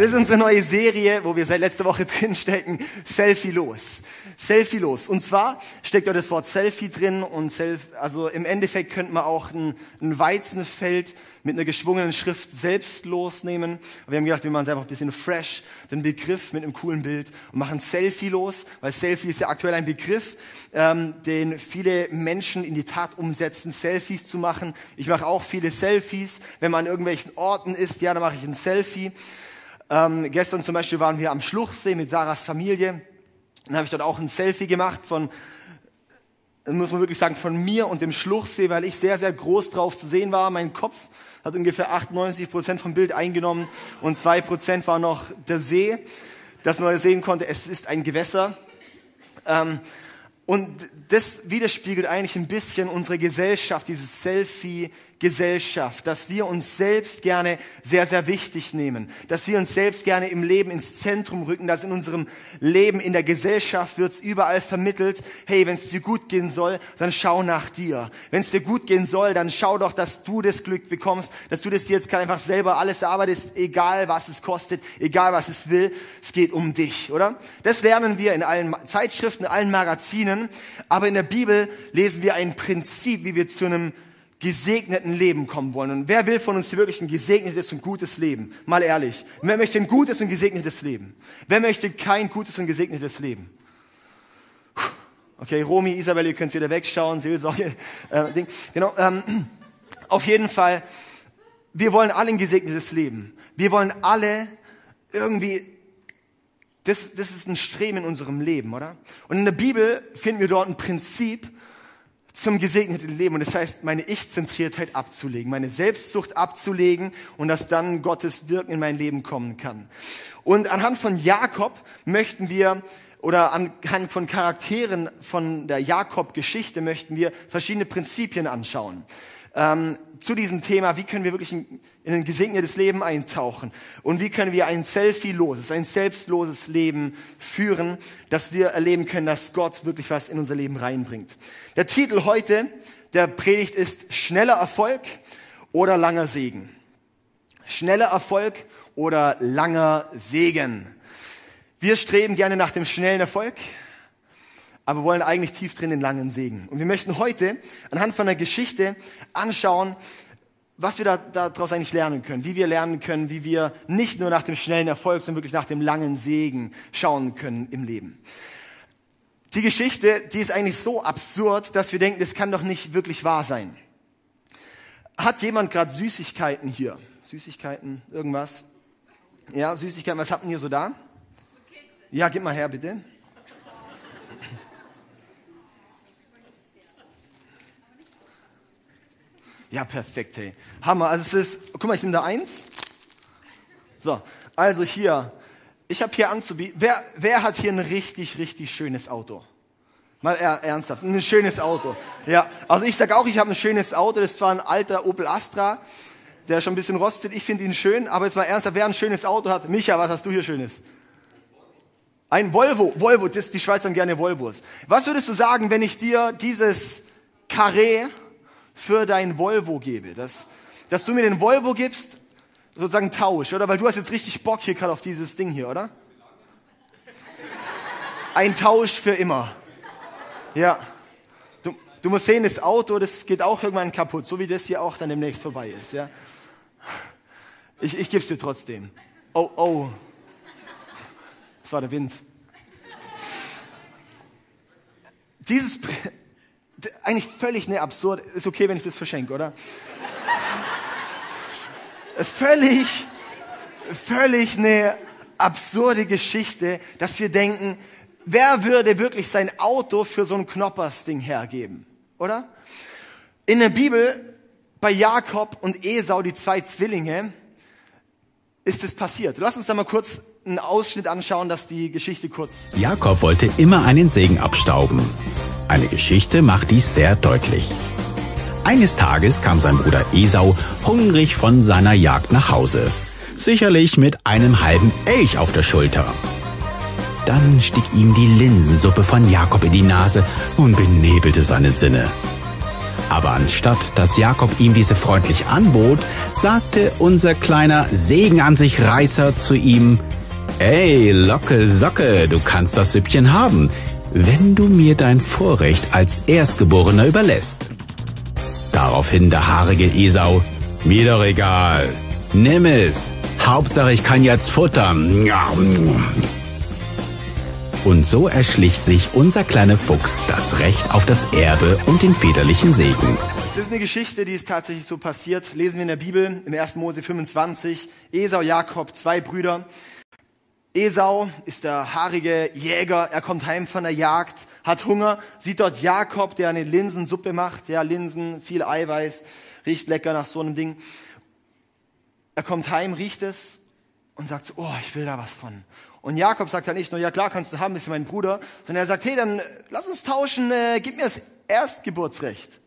Das ist unsere neue Serie, wo wir seit letzter Woche drinstecken. Selfie los. Selfie los. Und zwar steckt da das Wort Selfie drin und Self, also im Endeffekt könnte man auch ein, ein Weizenfeld mit einer geschwungenen Schrift selbst losnehmen. Wir haben gedacht, wir machen es einfach ein bisschen fresh, den Begriff mit einem coolen Bild und machen Selfie los, weil Selfie ist ja aktuell ein Begriff, ähm, den viele Menschen in die Tat umsetzen, Selfies zu machen. Ich mache auch viele Selfies. Wenn man an irgendwelchen Orten ist, ja, dann mache ich ein Selfie. Ähm, gestern zum Beispiel waren wir am Schluchsee mit Sarahs Familie. Dann habe ich dort auch ein Selfie gemacht von muss man wirklich sagen, von mir und dem Schluchsee, weil ich sehr, sehr groß drauf zu sehen war. Mein Kopf hat ungefähr 98 Prozent vom Bild eingenommen und zwei Prozent war noch der See, dass man sehen konnte, es ist ein Gewässer. Ähm, und das widerspiegelt eigentlich ein bisschen unsere Gesellschaft, dieses Selfie, Gesellschaft, dass wir uns selbst gerne sehr, sehr wichtig nehmen, dass wir uns selbst gerne im Leben ins Zentrum rücken, dass in unserem Leben, in der Gesellschaft wird es überall vermittelt, hey, wenn es dir gut gehen soll, dann schau nach dir. Wenn es dir gut gehen soll, dann schau doch, dass du das Glück bekommst, dass du das dir jetzt einfach selber alles erarbeitest, egal was es kostet, egal was es will, es geht um dich, oder? Das lernen wir in allen Zeitschriften, in allen Magazinen, aber in der Bibel lesen wir ein Prinzip, wie wir zu einem gesegneten Leben kommen wollen. Und wer will von uns wirklich ein gesegnetes und gutes Leben? Mal ehrlich. Wer möchte ein gutes und gesegnetes Leben? Wer möchte kein gutes und gesegnetes Leben? Okay, Romy, Isabel, ihr könnt wieder wegschauen, Seelsorge, äh, Ding. Genau, ähm, auf jeden Fall, wir wollen alle ein gesegnetes Leben. Wir wollen alle irgendwie, das, das ist ein Streben in unserem Leben, oder? Und in der Bibel finden wir dort ein Prinzip, zum gesegneten Leben. Und das heißt, meine Ich-Zentriertheit abzulegen, meine Selbstsucht abzulegen und dass dann Gottes Wirken in mein Leben kommen kann. Und anhand von Jakob möchten wir oder anhand von Charakteren von der Jakob-Geschichte möchten wir verschiedene Prinzipien anschauen ähm, zu diesem Thema, wie können wir wirklich in, in ein gesegnetes Leben eintauchen und wie können wir ein selfie-loses, ein selbstloses Leben führen, dass wir erleben können, dass Gott wirklich was in unser Leben reinbringt. Der Titel heute der Predigt ist schneller Erfolg oder langer Segen. Schneller Erfolg oder langer Segen. Wir streben gerne nach dem schnellen Erfolg aber wollen eigentlich tief drin den langen Segen. Und wir möchten heute anhand von einer Geschichte anschauen, was wir da, daraus eigentlich lernen können, wie wir lernen können, wie wir nicht nur nach dem schnellen Erfolg, sondern wirklich nach dem langen Segen schauen können im Leben. Die Geschichte, die ist eigentlich so absurd, dass wir denken, das kann doch nicht wirklich wahr sein. Hat jemand gerade Süßigkeiten hier? Süßigkeiten, irgendwas? Ja, Süßigkeiten, was habt ihr hier so da? Ja, gib mal her, bitte. Ja, perfekt, hey. Hammer. Also es ist, guck mal, ich nehme da eins. So, also hier. Ich habe hier anzubieten. Wer, wer hat hier ein richtig, richtig schönes Auto? Mal ernsthaft, ein schönes Auto. Ja, also ich sag auch, ich habe ein schönes Auto. Das ist zwar ein alter Opel Astra, der schon ein bisschen rostet. Ich finde ihn schön, aber jetzt mal ernsthaft, wer ein schönes Auto hat? Micha, was hast du hier Schönes? Ein Volvo. Volvo, das, die Schweizer haben gerne Volvos. Was würdest du sagen, wenn ich dir dieses Carré für dein Volvo gebe. Dass, dass du mir den Volvo gibst, sozusagen Tausch, oder? Weil du hast jetzt richtig Bock hier gerade auf dieses Ding hier, oder? Ein Tausch für immer. Ja. Du, du musst sehen, das Auto, das geht auch irgendwann kaputt, so wie das hier auch dann demnächst vorbei ist, ja. Ich, ich gebe es dir trotzdem. Oh, oh. Das war der Wind. Dieses, eigentlich völlig ne absurd. Ist okay, wenn ich das verschenke, oder? völlig, völlig eine absurde Geschichte, dass wir denken, wer würde wirklich sein Auto für so ein Knoppersding hergeben, oder? In der Bibel, bei Jakob und Esau, die zwei Zwillinge, ist es passiert. Lass uns da mal kurz einen Ausschnitt anschauen, dass die Geschichte kurz. Jakob wollte immer einen Segen abstauben. Eine Geschichte macht dies sehr deutlich. Eines Tages kam sein Bruder Esau hungrig von seiner Jagd nach Hause, sicherlich mit einem halben Elch auf der Schulter. Dann stieg ihm die Linsensuppe von Jakob in die Nase und benebelte seine Sinne. Aber anstatt dass Jakob ihm diese freundlich anbot, sagte unser kleiner Segen an sich Reißer zu ihm, Ey, Locke, Socke, du kannst das Süppchen haben, wenn du mir dein Vorrecht als Erstgeborener überlässt. Daraufhin der haarige Esau, mir doch egal, nimm es, Hauptsache ich kann jetzt futtern. Und so erschlich sich unser kleiner Fuchs das Recht auf das Erbe und den väterlichen Segen. Das ist eine Geschichte, die ist tatsächlich so passiert. Lesen wir in der Bibel im 1. Mose 25. Esau, Jakob, zwei Brüder. Esau ist der haarige Jäger. Er kommt heim von der Jagd, hat Hunger, sieht dort Jakob, der eine Linsensuppe macht. Ja, Linsen, viel Eiweiß, riecht lecker nach so einem Ding. Er kommt heim, riecht es und sagt so, oh, ich will da was von. Und Jakob sagt dann nicht nur, ja klar kannst du haben, bist du mein Bruder, sondern er sagt, hey, dann lass uns tauschen, äh, gib mir das Erstgeburtsrecht.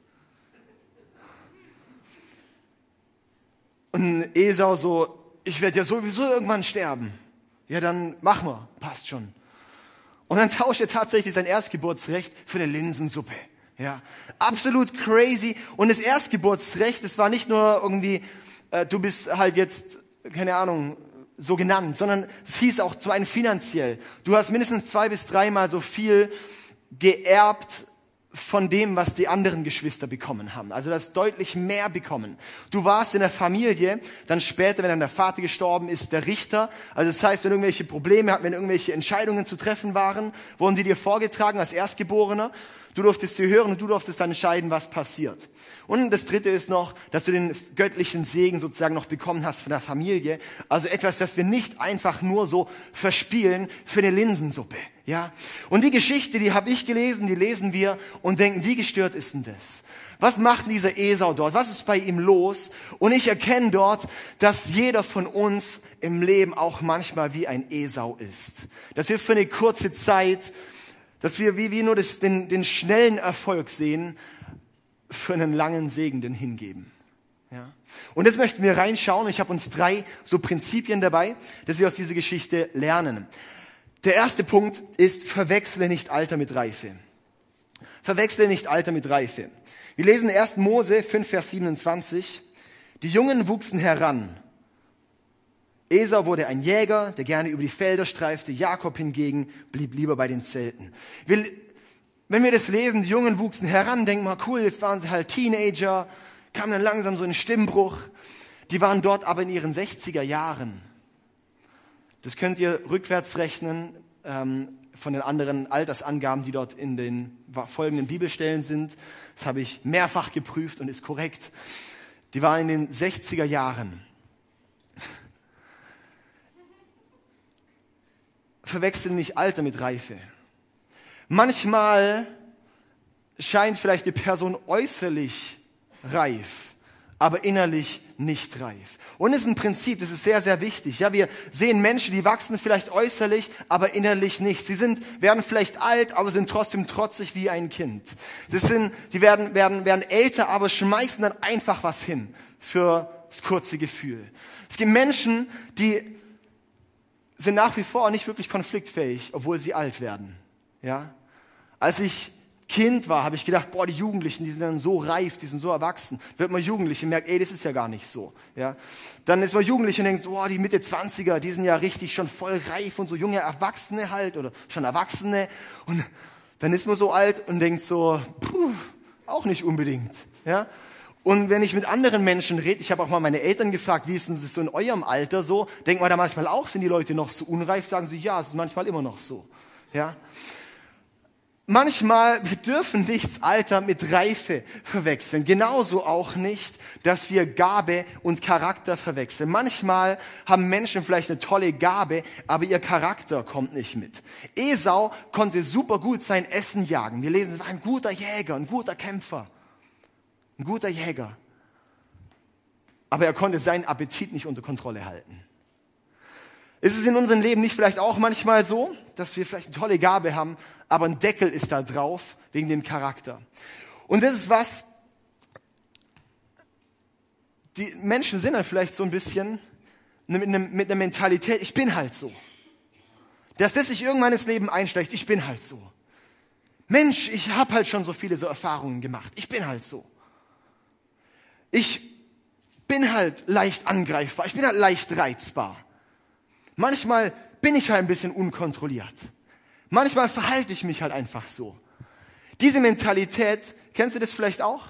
Und Esau so, ich werde ja sowieso irgendwann sterben. Ja, dann mach mal, passt schon. Und dann tauscht er tatsächlich sein Erstgeburtsrecht für eine Linsensuppe. Ja, absolut crazy. Und das Erstgeburtsrecht, das war nicht nur irgendwie, äh, du bist halt jetzt, keine Ahnung, so genannt, sondern es hieß auch zum einen finanziell. Du hast mindestens zwei bis dreimal so viel geerbt von dem, was die anderen Geschwister bekommen haben. Also das deutlich mehr bekommen. Du warst in der Familie, dann später, wenn dann der Vater gestorben ist, der Richter. Also das heißt, wenn irgendwelche Probleme hatten, wenn irgendwelche Entscheidungen zu treffen waren, wurden sie dir vorgetragen als Erstgeborener. Du durftest sie hören und du durftest dann entscheiden, was passiert. Und das dritte ist noch, dass du den göttlichen Segen sozusagen noch bekommen hast von der Familie. Also etwas, das wir nicht einfach nur so verspielen für eine Linsensuppe. Ja? Und die Geschichte, die habe ich gelesen, die lesen wir und denken, wie gestört ist denn das? Was macht dieser Esau dort? Was ist bei ihm los? Und ich erkenne dort, dass jeder von uns im Leben auch manchmal wie ein Esau ist. Dass wir für eine kurze Zeit, dass wir wie, wie nur das, den, den schnellen Erfolg sehen, für einen langen Segen den hingeben. Ja. Und jetzt möchten wir reinschauen. Ich habe uns drei so Prinzipien dabei, dass wir aus dieser Geschichte lernen. Der erste Punkt ist, verwechsle nicht Alter mit Reife. Verwechsle nicht Alter mit Reife. Wir lesen 1. Mose 5, Vers 27. Die Jungen wuchsen heran. Esau wurde ein Jäger, der gerne über die Felder streifte. Jakob hingegen blieb lieber bei den Zelten. Wir wenn wir das lesen, die Jungen wuchsen heran, denken mal, cool, jetzt waren sie halt Teenager, kam dann langsam so ein Stimmbruch. Die waren dort aber in ihren 60er Jahren. Das könnt ihr rückwärts rechnen ähm, von den anderen Altersangaben, die dort in den folgenden Bibelstellen sind. Das habe ich mehrfach geprüft und ist korrekt. Die waren in den 60er Jahren. Verwechseln nicht Alter mit Reife. Manchmal scheint vielleicht die Person äußerlich reif, aber innerlich nicht reif. Und es ist ein Prinzip, das ist sehr, sehr wichtig. Ja, wir sehen Menschen, die wachsen vielleicht äußerlich, aber innerlich nicht. Sie sind, werden vielleicht alt, aber sind trotzdem trotzig wie ein Kind. Das sind, die werden, werden, werden älter, aber schmeißen dann einfach was hin für das kurze Gefühl. Es gibt Menschen, die sind nach wie vor nicht wirklich konfliktfähig, obwohl sie alt werden. Ja? Als ich Kind war, habe ich gedacht, boah, die Jugendlichen, die sind dann so reif, die sind so erwachsen. Wird man Jugendliche merkt, ey, das ist ja gar nicht so. Ja? Dann ist man Jugendliche und denkt, boah, die Mitte 20er, die sind ja richtig schon voll reif und so junge Erwachsene halt oder schon Erwachsene. Und dann ist man so alt und denkt so, puh, auch nicht unbedingt. Ja? Und wenn ich mit anderen Menschen rede, ich habe auch mal meine Eltern gefragt, wie ist denn das so in eurem Alter so? Denkt man da manchmal auch, sind die Leute noch so unreif? Sagen sie, ja, es ist manchmal immer noch so. Ja? Manchmal, wir dürfen nichts Alter mit Reife verwechseln. Genauso auch nicht, dass wir Gabe und Charakter verwechseln. Manchmal haben Menschen vielleicht eine tolle Gabe, aber ihr Charakter kommt nicht mit. Esau konnte super gut sein Essen jagen. Wir lesen, er war ein guter Jäger, ein guter Kämpfer, ein guter Jäger. Aber er konnte seinen Appetit nicht unter Kontrolle halten. Ist es in unserem Leben nicht vielleicht auch manchmal so, dass wir vielleicht eine tolle Gabe haben, aber ein Deckel ist da drauf wegen dem Charakter? Und das ist was, die Menschen sind dann vielleicht so ein bisschen mit einer, mit einer Mentalität, ich bin halt so. Dass das sich irgendwann ins Leben einschleicht, ich bin halt so. Mensch, ich habe halt schon so viele so Erfahrungen gemacht, ich bin halt so. Ich bin halt leicht angreifbar, ich bin halt leicht reizbar. Manchmal bin ich halt ein bisschen unkontrolliert. Manchmal verhalte ich mich halt einfach so. Diese Mentalität, kennst du das vielleicht auch?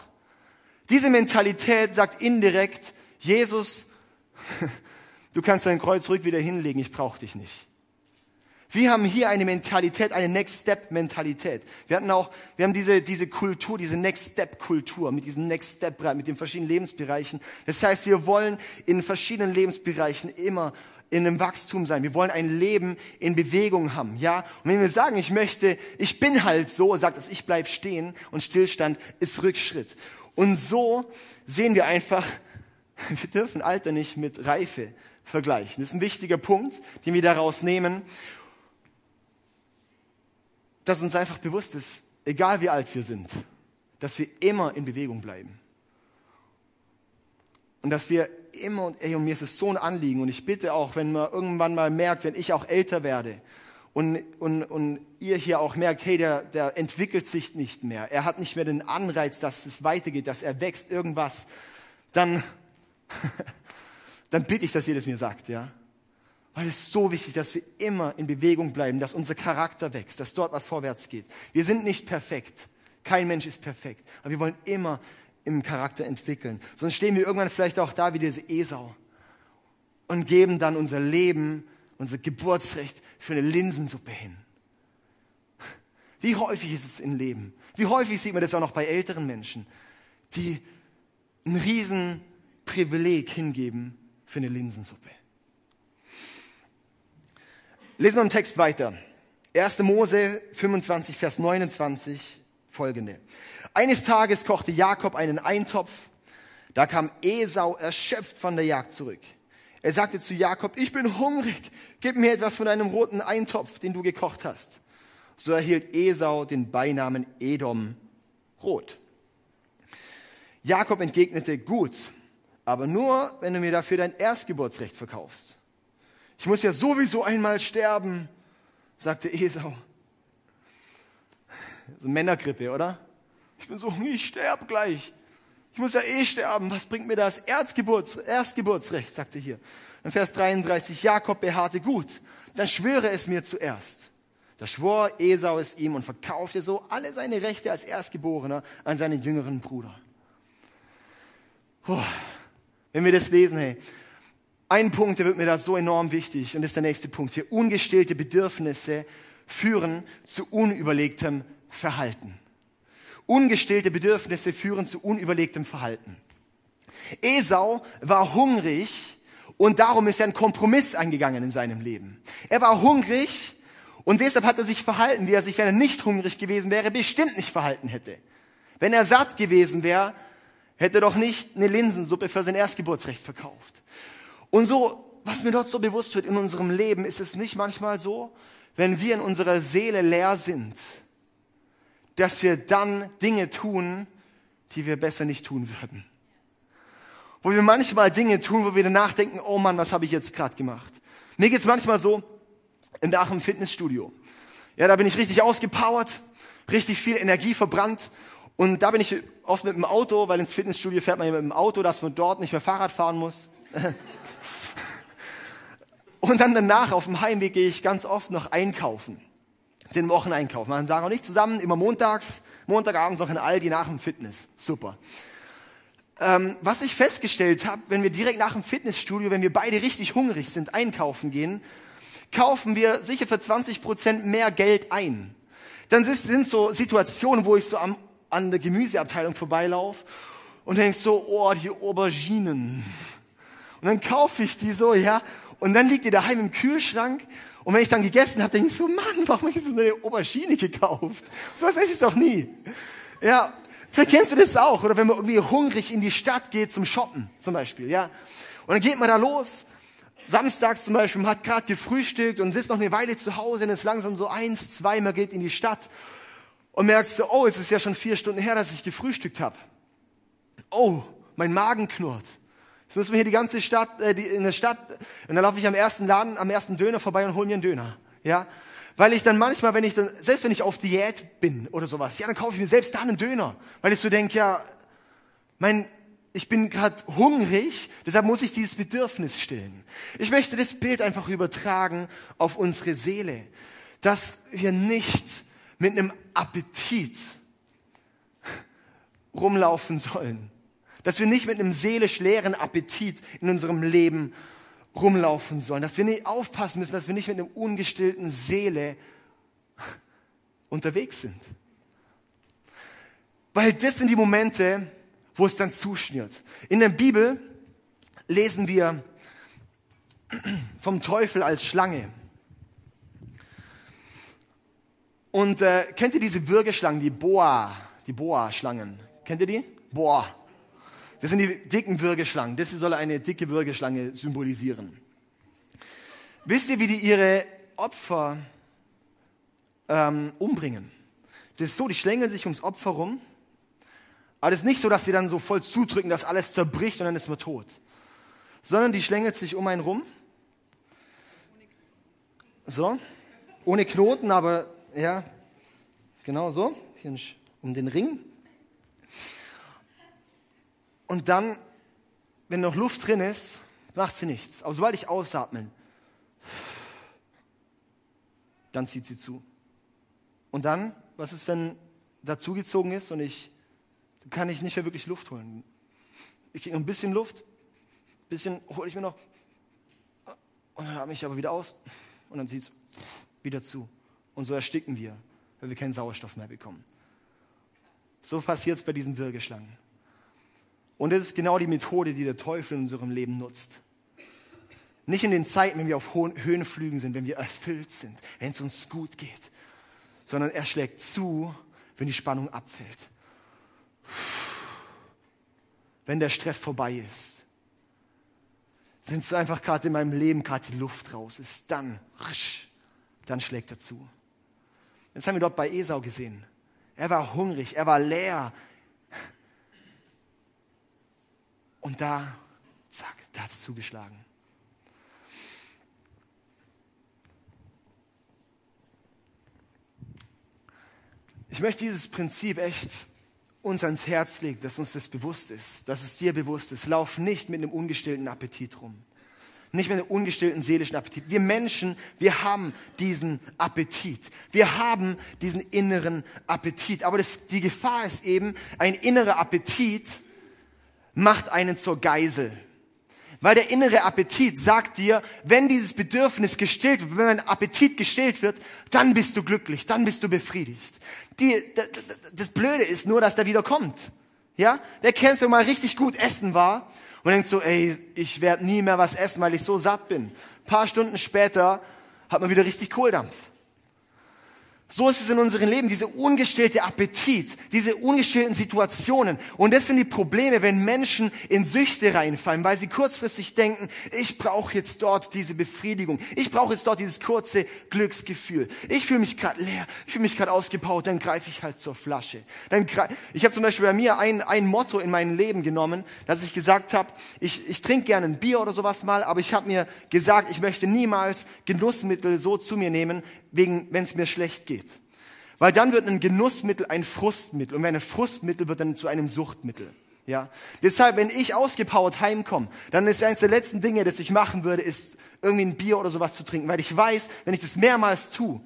Diese Mentalität sagt indirekt, Jesus, du kannst dein Kreuz ruhig wieder hinlegen, ich brauche dich nicht. Wir haben hier eine Mentalität, eine Next Step Mentalität. Wir hatten auch, wir haben diese, diese Kultur, diese Next Step Kultur mit diesem Next Step, mit den verschiedenen Lebensbereichen. Das heißt, wir wollen in verschiedenen Lebensbereichen immer in einem Wachstum sein. Wir wollen ein Leben in Bewegung haben, ja? Und wenn wir sagen, ich möchte, ich bin halt so, sagt es, ich bleib stehen und Stillstand ist Rückschritt. Und so sehen wir einfach, wir dürfen Alter nicht mit Reife vergleichen. Das ist ein wichtiger Punkt, den wir daraus nehmen dass uns einfach bewusst ist, egal wie alt wir sind, dass wir immer in Bewegung bleiben. Und dass wir immer, ey, und mir ist es so ein Anliegen, und ich bitte auch, wenn man irgendwann mal merkt, wenn ich auch älter werde, und, und, und ihr hier auch merkt, hey, der, der entwickelt sich nicht mehr, er hat nicht mehr den Anreiz, dass es weitergeht, dass er wächst, irgendwas, dann, dann bitte ich, dass ihr das mir sagt, ja. Weil es so wichtig, dass wir immer in Bewegung bleiben, dass unser Charakter wächst, dass dort was vorwärts geht. Wir sind nicht perfekt. Kein Mensch ist perfekt. Aber wir wollen immer im Charakter entwickeln. Sonst stehen wir irgendwann vielleicht auch da wie diese Esau und geben dann unser Leben, unser Geburtsrecht für eine Linsensuppe hin. Wie häufig ist es im Leben? Wie häufig sieht man das auch noch bei älteren Menschen, die ein Riesenprivileg hingeben für eine Linsensuppe? Lesen wir im Text weiter. 1. Mose 25, Vers 29 folgende. Eines Tages kochte Jakob einen Eintopf. Da kam Esau erschöpft von der Jagd zurück. Er sagte zu Jakob, ich bin hungrig, gib mir etwas von deinem roten Eintopf, den du gekocht hast. So erhielt Esau den Beinamen Edom rot. Jakob entgegnete, gut, aber nur, wenn du mir dafür dein Erstgeburtsrecht verkaufst. Ich muss ja sowieso einmal sterben, sagte Esau. So Männergrippe, oder? Ich bin so ich sterbe gleich. Ich muss ja eh sterben. Was bringt mir das Erstgeburts, Erstgeburtsrecht, sagte hier. In Vers 33, Jakob beharrte gut. Dann schwöre es mir zuerst. Da schwor Esau es ihm und verkaufte so alle seine Rechte als Erstgeborener an seinen jüngeren Bruder. Puh. Wenn wir das lesen, hey, ein Punkt, der wird mir da so enorm wichtig und ist der nächste Punkt hier. Ungestillte Bedürfnisse führen zu unüberlegtem Verhalten. Ungestillte Bedürfnisse führen zu unüberlegtem Verhalten. Esau war hungrig und darum ist er einen Kompromiss eingegangen in seinem Leben. Er war hungrig und deshalb hat er sich verhalten, wie er sich, wenn er nicht hungrig gewesen wäre, bestimmt nicht verhalten hätte. Wenn er satt gewesen wäre, hätte er doch nicht eine Linsensuppe für sein Erstgeburtsrecht verkauft. Und so, was mir dort so bewusst wird in unserem Leben, ist es nicht manchmal so, wenn wir in unserer Seele leer sind, dass wir dann Dinge tun, die wir besser nicht tun würden. Wo wir manchmal Dinge tun, wo wir danach denken, oh Mann, was habe ich jetzt gerade gemacht? Mir geht's manchmal so, nach dem Fitnessstudio. Ja, da bin ich richtig ausgepowert, richtig viel Energie verbrannt. Und da bin ich oft mit dem Auto, weil ins Fitnessstudio fährt man ja mit dem Auto, dass man dort nicht mehr Fahrrad fahren muss. Und dann danach auf dem Heimweg gehe ich ganz oft noch einkaufen. Den Wocheneinkauf. Man sagen auch nicht zusammen, immer montags, montagabends noch in Aldi nach dem Fitness. Super. Ähm, was ich festgestellt habe, wenn wir direkt nach dem Fitnessstudio, wenn wir beide richtig hungrig sind, einkaufen gehen, kaufen wir sicher für 20 Prozent mehr Geld ein. Dann sind so Situationen, wo ich so am, an der Gemüseabteilung vorbeilaufe und denk so, oh, die Auberginen und dann kaufe ich die so, ja. Und dann liegt die daheim im Kühlschrank. Und wenn ich dann gegessen habe, denke ich so, Mann, warum habe ich so eine Aubergine gekauft? So was esse ich doch nie. Ja, vielleicht kennst du das auch. Oder wenn man irgendwie hungrig in die Stadt geht zum Shoppen, zum Beispiel, ja. Und dann geht man da los. Samstags zum Beispiel, man hat gerade gefrühstückt und sitzt noch eine Weile zu Hause und ist langsam so eins, zwei, man geht in die Stadt und merkst so, oh, es ist ja schon vier Stunden her, dass ich gefrühstückt habe. Oh, mein Magen knurrt. Jetzt müssen wir hier die ganze Stadt, äh, die, in der Stadt, und dann laufe ich am ersten Laden, am ersten Döner vorbei und hole mir einen Döner. Ja, weil ich dann manchmal, wenn ich dann, selbst wenn ich auf Diät bin oder sowas, ja, dann kaufe ich mir selbst da einen Döner, weil ich so denke, ja, mein, ich bin gerade hungrig, deshalb muss ich dieses Bedürfnis stillen. Ich möchte das Bild einfach übertragen auf unsere Seele, dass wir nicht mit einem Appetit rumlaufen sollen, dass wir nicht mit einem seelisch leeren Appetit in unserem Leben rumlaufen sollen, dass wir nicht aufpassen müssen, dass wir nicht mit einer ungestillten Seele unterwegs sind. Weil das sind die Momente, wo es dann zuschnürt. In der Bibel lesen wir vom Teufel als Schlange. Und äh, kennt ihr diese Würgeschlangen, die Boa, die Boa-Schlangen? Kennt ihr die? Boa. Das sind die dicken Würgeschlangen. Das soll eine dicke Würgeschlange symbolisieren. Wisst ihr, wie die ihre Opfer ähm, umbringen? Das ist so, die schlängeln sich ums Opfer rum aber es ist nicht so, dass sie dann so voll zudrücken, dass alles zerbricht und dann ist man tot. Sondern die schlängelt sich um einen rum. So. Ohne Knoten, aber ja, genau so. Hier um den Ring. Und dann, wenn noch Luft drin ist, macht sie nichts. Aber sobald ich ausatmen, dann zieht sie zu. Und dann, was ist, wenn dazugezogen ist und ich kann ich nicht mehr wirklich Luft holen. Ich kriege ein bisschen Luft, ein bisschen hole ich mir noch und dann atme ich aber wieder aus und dann zieht es wieder zu. Und so ersticken wir, weil wir keinen Sauerstoff mehr bekommen. So passiert es bei diesen Würgeschlangen. Und das ist genau die Methode, die der Teufel in unserem Leben nutzt. Nicht in den Zeiten, wenn wir auf hohen Höhenflügen sind, wenn wir erfüllt sind, wenn es uns gut geht, sondern er schlägt zu, wenn die Spannung abfällt wenn der Stress vorbei ist. Wenn es einfach gerade in meinem Leben gerade die Luft raus ist, dann, dann schlägt er zu. Das haben wir dort bei Esau gesehen. Er war hungrig, er war leer. Und da, zack, da hat es zugeschlagen. Ich möchte dieses Prinzip echt uns ans Herz legt, dass uns das bewusst ist, dass es dir bewusst ist. Lauf nicht mit einem ungestillten Appetit rum. Nicht mit einem ungestillten seelischen Appetit. Wir Menschen, wir haben diesen Appetit. Wir haben diesen inneren Appetit. Aber das, die Gefahr ist eben, ein innerer Appetit macht einen zur Geisel. Weil der innere Appetit sagt dir, wenn dieses Bedürfnis gestillt wird, wenn ein Appetit gestillt wird, dann bist du glücklich, dann bist du befriedigt. Die, das Blöde ist nur, dass der wieder kommt. Ja? Wer kennt so mal richtig gut essen war und denkt so, ey, ich werde nie mehr was essen, weil ich so satt bin. Ein paar Stunden später hat man wieder richtig Kohldampf. So ist es in unserem Leben, diese ungestillte Appetit, diese ungestillten Situationen. Und das sind die Probleme, wenn Menschen in Süchte reinfallen, weil sie kurzfristig denken, ich brauche jetzt dort diese Befriedigung, ich brauche jetzt dort dieses kurze Glücksgefühl. Ich fühle mich gerade leer, ich fühle mich gerade ausgebaut, dann greife ich halt zur Flasche. Dann ich habe zum Beispiel bei mir ein, ein Motto in mein Leben genommen, dass ich gesagt habe, ich, ich trinke gerne ein Bier oder sowas mal, aber ich habe mir gesagt, ich möchte niemals Genussmittel so zu mir nehmen, wegen, wenn es mir schlecht geht. Weil dann wird ein Genussmittel ein Frustmittel und wenn ein Frustmittel wird dann zu einem Suchtmittel. Ja, deshalb, wenn ich ausgepowert heimkomme, dann ist eines der letzten Dinge, das ich machen würde, ist irgendwie ein Bier oder sowas zu trinken, weil ich weiß, wenn ich das mehrmals tue,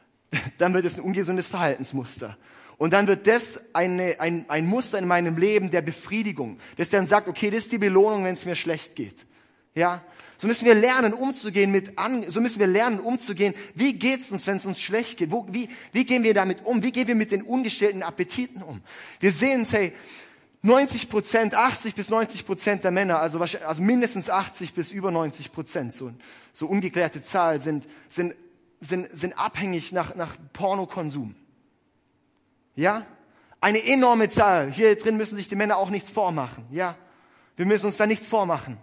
dann wird es ein ungesundes Verhaltensmuster. Und dann wird das eine, ein, ein Muster in meinem Leben der Befriedigung, das dann sagt, okay, das ist die Belohnung, wenn es mir schlecht geht. Ja, so müssen wir lernen, umzugehen mit an, so müssen wir lernen, umzugehen. Wie geht's uns, wenn es uns schlecht geht? Wo, wie, wie gehen wir damit um? Wie gehen wir mit den ungestillten Appetiten um? Wir sehen, hey, 90 Prozent, 80 bis 90 Prozent der Männer, also, also mindestens 80 bis über 90 Prozent, so, so ungeklärte Zahl, sind, sind, sind, sind abhängig nach, nach Pornokonsum. Ja? Eine enorme Zahl. Hier drin müssen sich die Männer auch nichts vormachen. Ja? Wir müssen uns da nichts vormachen.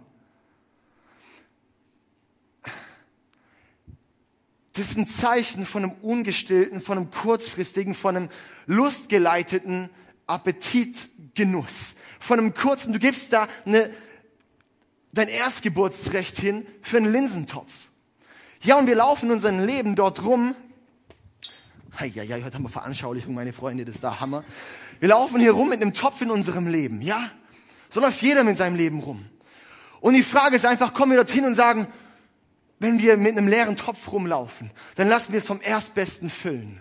Das ist ein Zeichen von einem ungestillten, von einem kurzfristigen, von einem lustgeleiteten Appetitgenuss. Von einem kurzen, du gibst da eine, dein Erstgeburtsrecht hin für einen Linsentopf. Ja, und wir laufen in unserem Leben dort rum. Ja, ja, heute haben wir Veranschaulichung, meine Freunde, das ist da Hammer. Wir laufen hier rum mit einem Topf in unserem Leben, ja? So läuft jeder mit seinem Leben rum. Und die Frage ist einfach, kommen wir dorthin und sagen, wenn wir mit einem leeren Topf rumlaufen, dann lassen wir es vom Erstbesten füllen.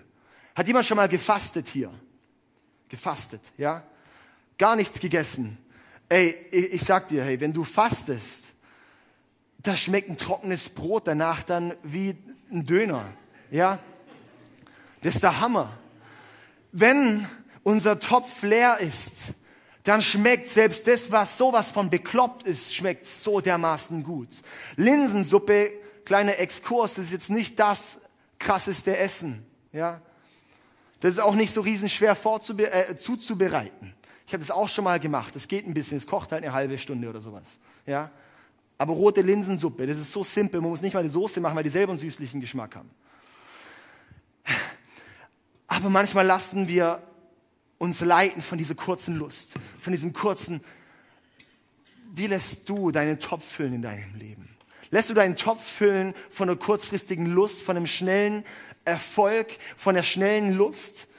Hat jemand schon mal gefastet hier? Gefastet, ja? Gar nichts gegessen. Ey, ich sag dir, hey, wenn du fastest, da schmeckt ein trockenes Brot danach dann wie ein Döner, ja? Das ist der Hammer. Wenn unser Topf leer ist, dann schmeckt selbst das, was sowas von bekloppt ist, schmeckt so dermaßen gut. Linsensuppe, kleiner Exkurs, das ist jetzt nicht das krasseste Essen, ja? Das ist auch nicht so riesenschwer äh, zuzubereiten. Ich habe das auch schon mal gemacht. Das geht ein bisschen. Es kocht halt eine halbe Stunde oder sowas. Ja? Aber rote Linsensuppe, das ist so simpel. Man muss nicht mal die Soße machen, weil die selber einen süßlichen Geschmack haben. Aber manchmal lassen wir uns leiten von dieser kurzen Lust, von diesem kurzen, wie lässt du deinen Topf füllen in deinem Leben? Lässt du deinen Topf füllen von einer kurzfristigen Lust, von einem schnellen Erfolg, von der schnellen Lust?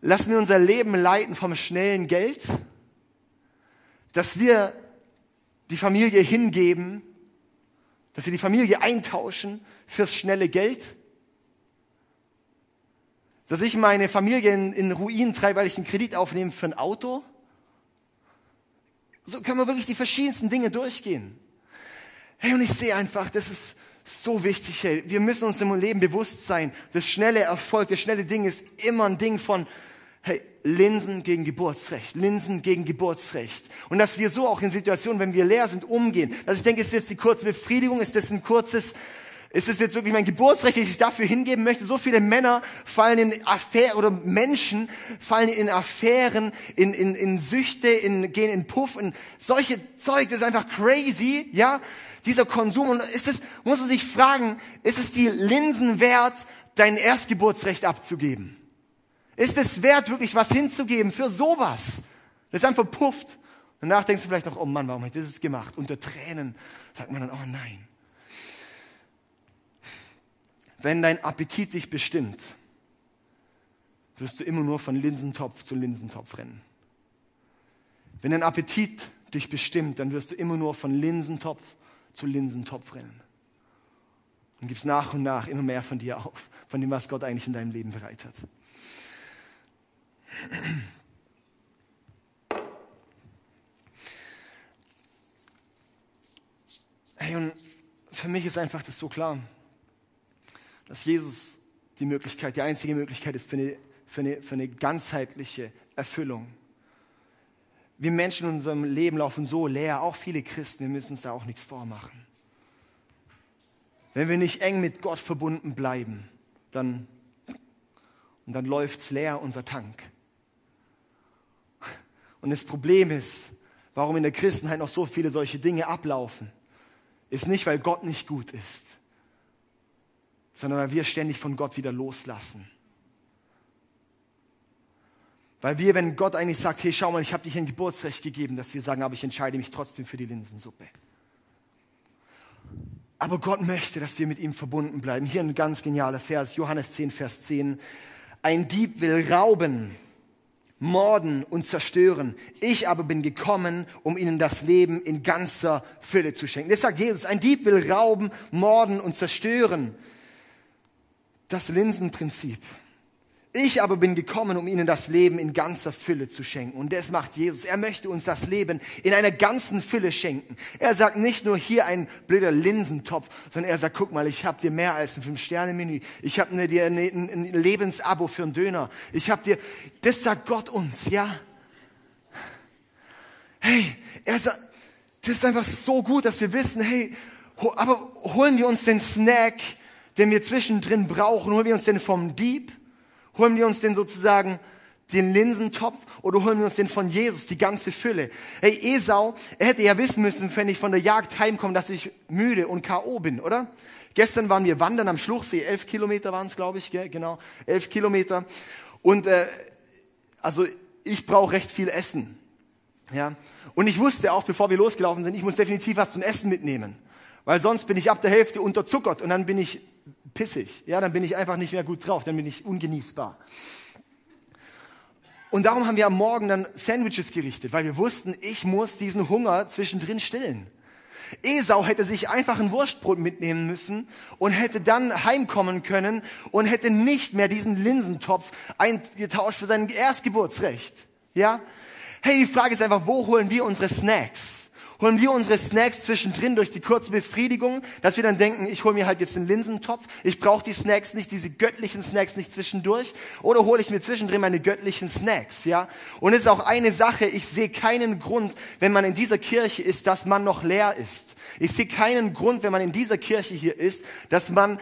Lassen wir unser Leben leiten vom schnellen Geld? Dass wir die Familie hingeben, dass wir die Familie eintauschen fürs schnelle Geld? Dass ich meine Familie in, in Ruin treibe, weil ich einen Kredit aufnehme für ein Auto? So können wir wirklich die verschiedensten Dinge durchgehen. Hey, und ich sehe einfach, das ist so wichtig, hey. Wir müssen uns im Leben bewusst sein, das schnelle Erfolg, das schnelle Ding ist immer ein Ding von, hey, Linsen gegen Geburtsrecht, Linsen gegen Geburtsrecht. Und dass wir so auch in Situationen, wenn wir leer sind, umgehen. Also ich denke, ist das jetzt die kurze Befriedigung, ist das ein kurzes, ist das jetzt wirklich mein Geburtsrecht, dass ich dafür hingeben möchte? So viele Männer fallen in Affären oder Menschen fallen in Affären, in, in, in Süchte, in, gehen in Puff, in solche Zeug, das ist einfach crazy, ja? Dieser Konsum. Und ist es, muss man sich fragen, ist es die Linsen wert, dein Erstgeburtsrecht abzugeben? Ist es wert, wirklich was hinzugeben für sowas? Das ist einfach pufft. Danach denkst du vielleicht auch, oh Mann, warum habe ich das gemacht? Unter Tränen sagt man dann, oh nein. Wenn dein Appetit dich bestimmt, wirst du immer nur von Linsentopf zu Linsentopf rennen. Wenn dein Appetit dich bestimmt, dann wirst du immer nur von Linsentopf zu Linsentopf rennen. Und gibst nach und nach immer mehr von dir auf, von dem, was Gott eigentlich in deinem Leben bereit hat. Hey, und für mich ist einfach das so klar, dass Jesus die Möglichkeit, die einzige Möglichkeit ist für eine, für eine, für eine ganzheitliche Erfüllung. Wir Menschen in unserem Leben laufen so leer, auch viele Christen, wir müssen uns da auch nichts vormachen. Wenn wir nicht eng mit Gott verbunden bleiben, dann, und dann läuft's leer, unser Tank. Und das Problem ist, warum in der Christenheit noch so viele solche Dinge ablaufen, ist nicht, weil Gott nicht gut ist, sondern weil wir ständig von Gott wieder loslassen. Weil wir, wenn Gott eigentlich sagt, hey, schau mal, ich habe dich ein Geburtsrecht gegeben, dass wir sagen, aber ich entscheide mich trotzdem für die Linsensuppe. Aber Gott möchte, dass wir mit ihm verbunden bleiben. Hier ein ganz genialer Vers, Johannes 10, Vers 10. Ein Dieb will rauben, morden und zerstören. Ich aber bin gekommen, um ihnen das Leben in ganzer Fülle zu schenken. Das sagt Jesus. Ein Dieb will rauben, morden und zerstören. Das Linsenprinzip. Ich aber bin gekommen, um ihnen das Leben in ganzer Fülle zu schenken. Und das macht Jesus. Er möchte uns das Leben in einer ganzen Fülle schenken. Er sagt nicht nur hier ein blöder Linsentopf, sondern er sagt, guck mal, ich habe dir mehr als ein Fünf-Sterne-Menü. Ich habe dir ein Lebensabo für einen Döner. Ich habe dir, das sagt Gott uns, ja. Hey, er sagt, das ist einfach so gut, dass wir wissen, hey, aber holen wir uns den Snack, den wir zwischendrin brauchen, holen wir uns den vom Dieb Holen wir uns denn sozusagen den Linsentopf oder holen wir uns den von Jesus, die ganze Fülle? Hey, Esau, er hätte ja wissen müssen, wenn ich von der Jagd heimkomme, dass ich müde und K.O. bin, oder? Gestern waren wir wandern am Schluchsee, elf Kilometer waren es, glaube ich, gell? genau, elf Kilometer. Und äh, also ich brauche recht viel Essen. Ja? Und ich wusste auch, bevor wir losgelaufen sind, ich muss definitiv was zum Essen mitnehmen. Weil sonst bin ich ab der Hälfte unterzuckert und dann bin ich pissig. Ja, dann bin ich einfach nicht mehr gut drauf, dann bin ich ungenießbar. Und darum haben wir am Morgen dann Sandwiches gerichtet, weil wir wussten, ich muss diesen Hunger zwischendrin stillen. Esau hätte sich einfach ein Wurstbrot mitnehmen müssen und hätte dann heimkommen können und hätte nicht mehr diesen Linsentopf eingetauscht für sein Erstgeburtsrecht. Ja? Hey, die Frage ist einfach, wo holen wir unsere Snacks? Holen wir unsere Snacks zwischendrin durch die kurze Befriedigung, dass wir dann denken, ich hole mir halt jetzt einen Linsentopf, ich brauche die Snacks nicht, diese göttlichen Snacks nicht zwischendurch, oder hole ich mir zwischendrin meine göttlichen Snacks, ja? Und es ist auch eine Sache, ich sehe keinen Grund, wenn man in dieser Kirche ist, dass man noch leer ist. Ich sehe keinen Grund, wenn man in dieser Kirche hier ist, dass man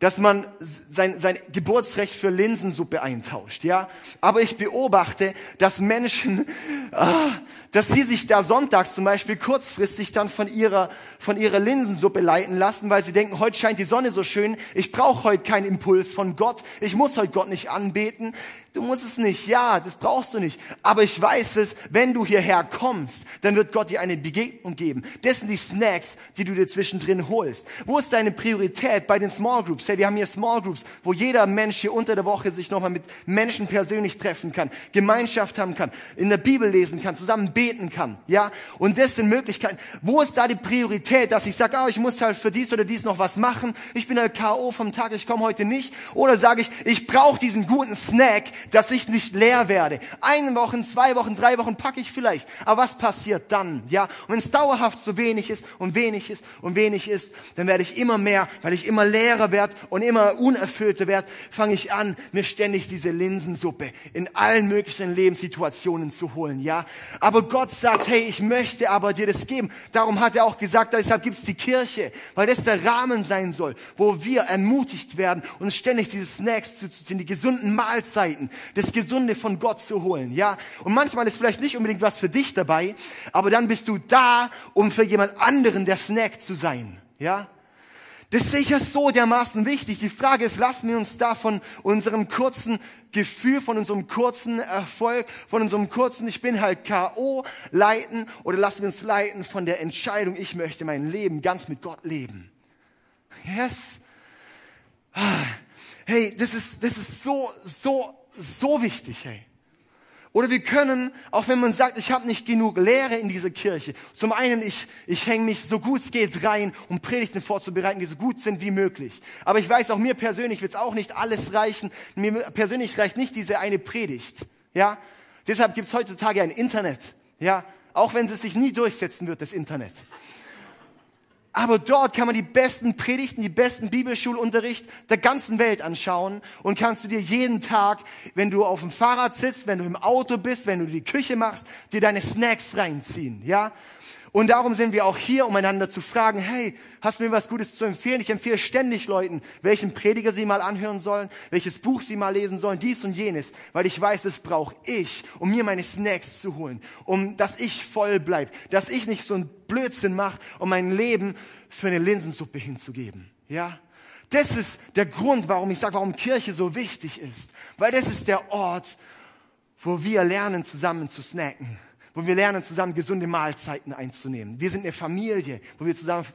dass man sein, sein Geburtsrecht für Linsensuppe eintauscht, ja. Aber ich beobachte, dass Menschen, ah, dass sie sich da sonntags zum Beispiel kurzfristig dann von ihrer, von ihrer Linsensuppe leiten lassen, weil sie denken, heute scheint die Sonne so schön, ich brauche heute keinen Impuls von Gott, ich muss heute Gott nicht anbeten. Du musst es nicht, ja, das brauchst du nicht. Aber ich weiß es, wenn du hierher kommst, dann wird Gott dir eine Begegnung geben. Das sind die Snacks, die du dir zwischendrin holst. Wo ist deine Priorität bei den Small Groups? Hey, wir haben hier Small Groups, wo jeder Mensch hier unter der Woche sich nochmal mit Menschen persönlich treffen kann, Gemeinschaft haben kann, in der Bibel lesen kann, zusammen beten beten kann. Ja, und das sind Möglichkeiten. Wo ist da die Priorität, dass ich sage, oh, ich muss halt für dies oder dies noch was machen. Ich bin halt K.O. vom Tag, ich komme heute nicht. Oder sage ich, ich brauche diesen guten Snack, dass ich nicht leer werde. Eine Woche, zwei Wochen, drei Wochen packe ich vielleicht. Aber was passiert dann? Ja, und wenn es dauerhaft so wenig ist und wenig ist und wenig ist, dann werde ich immer mehr, weil ich immer leerer werde und immer unerfüllter werde, fange ich an, mir ständig diese Linsensuppe in allen möglichen Lebenssituationen zu holen. Ja, aber Gott sagt, hey, ich möchte aber dir das geben. Darum hat er auch gesagt, deshalb gibt es die Kirche, weil das der Rahmen sein soll, wo wir ermutigt werden, uns ständig diese Snacks zu ziehen, die gesunden Mahlzeiten, das Gesunde von Gott zu holen, ja. Und manchmal ist vielleicht nicht unbedingt was für dich dabei, aber dann bist du da, um für jemand anderen der Snack zu sein, ja. Das sehe ich ja so dermaßen wichtig. Die Frage ist, lassen wir uns da von unserem kurzen Gefühl, von unserem kurzen Erfolg, von unserem kurzen, ich bin halt K.O. leiten oder lassen wir uns leiten von der Entscheidung, ich möchte mein Leben ganz mit Gott leben. Yes. Hey, das ist, das ist so, so, so wichtig, hey. Oder wir können, auch wenn man sagt, ich habe nicht genug Lehre in dieser Kirche, zum einen, ich, ich hänge mich so gut es geht rein, um Predigten vorzubereiten, die so gut sind wie möglich. Aber ich weiß, auch mir persönlich wird es auch nicht alles reichen. Mir persönlich reicht nicht diese eine Predigt. Ja? Deshalb gibt es heutzutage ein Internet. Ja? Auch wenn es sich nie durchsetzen wird, das Internet. Aber dort kann man die besten Predigten, die besten Bibelschulunterricht der ganzen Welt anschauen und kannst du dir jeden Tag, wenn du auf dem Fahrrad sitzt, wenn du im Auto bist, wenn du die Küche machst, dir deine Snacks reinziehen, ja? Und darum sind wir auch hier, um einander zu fragen, hey, hast du mir was Gutes zu empfehlen? Ich empfehle ständig Leuten, welchen Prediger sie mal anhören sollen, welches Buch sie mal lesen sollen, dies und jenes, weil ich weiß, das brauche ich, um mir meine Snacks zu holen, um, dass ich voll bleib, dass ich nicht so einen Blödsinn mache, um mein Leben für eine Linsensuppe hinzugeben. Ja? Das ist der Grund, warum ich sage, warum Kirche so wichtig ist. Weil das ist der Ort, wo wir lernen, zusammen zu snacken wo wir lernen, zusammen gesunde Mahlzeiten einzunehmen. Wir sind eine Familie, wo wir zusammen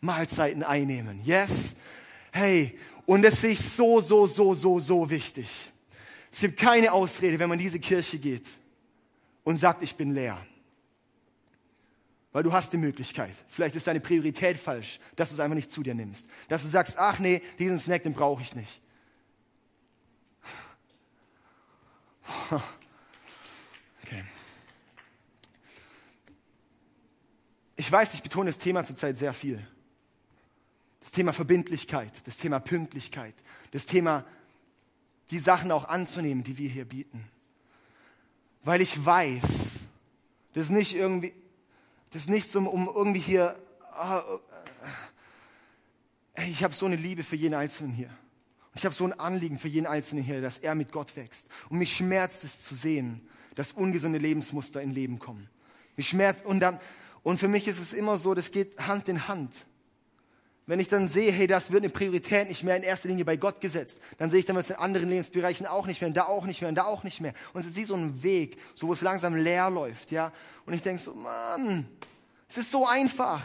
Mahlzeiten einnehmen. Yes? Hey, und das sehe ich so, so, so, so, so wichtig. Es gibt keine Ausrede, wenn man in diese Kirche geht und sagt, ich bin leer. Weil du hast die Möglichkeit. Vielleicht ist deine Priorität falsch, dass du es einfach nicht zu dir nimmst. Dass du sagst, ach nee, diesen Snack, den brauche ich nicht. Ich weiß, ich betone das Thema zurzeit sehr viel. Das Thema Verbindlichkeit, das Thema Pünktlichkeit, das Thema, die Sachen auch anzunehmen, die wir hier bieten. Weil ich weiß, das ist nicht irgendwie, das ist nicht so, um irgendwie hier, oh, ich habe so eine Liebe für jeden Einzelnen hier. Und ich habe so ein Anliegen für jeden Einzelnen hier, dass er mit Gott wächst. Und mich schmerzt es zu sehen, dass ungesunde Lebensmuster in Leben kommen. Mich schmerzt, und dann, und für mich ist es immer so, das geht Hand in Hand. Wenn ich dann sehe, hey, das wird eine Priorität nicht mehr in erster Linie bei Gott gesetzt, dann sehe ich dann, was in anderen Lebensbereichen auch nicht mehr, und da auch nicht mehr, und da auch nicht mehr. Und es ist wie so ein Weg, so wo es langsam leer läuft, ja. Und ich denke so, Mann, es ist so einfach.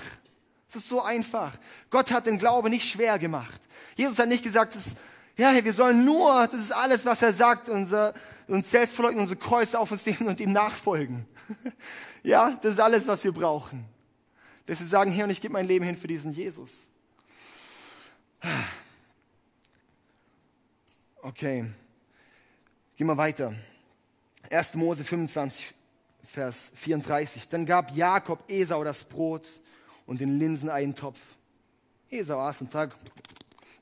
Es ist so einfach. Gott hat den Glaube nicht schwer gemacht. Jesus hat nicht gesagt, das, ja, wir sollen nur, das ist alles, was er sagt, unser, uns selbst verleugnen, unsere Kreuze auf uns nehmen und ihm nachfolgen. ja, das ist alles, was wir brauchen. Dass wir sagen, Herr, und ich gebe mein Leben hin für diesen Jesus. Okay, gehen wir weiter. 1. Mose 25, Vers 34. Dann gab Jakob Esau das Brot und den Linseneintopf. Esau aß und trank.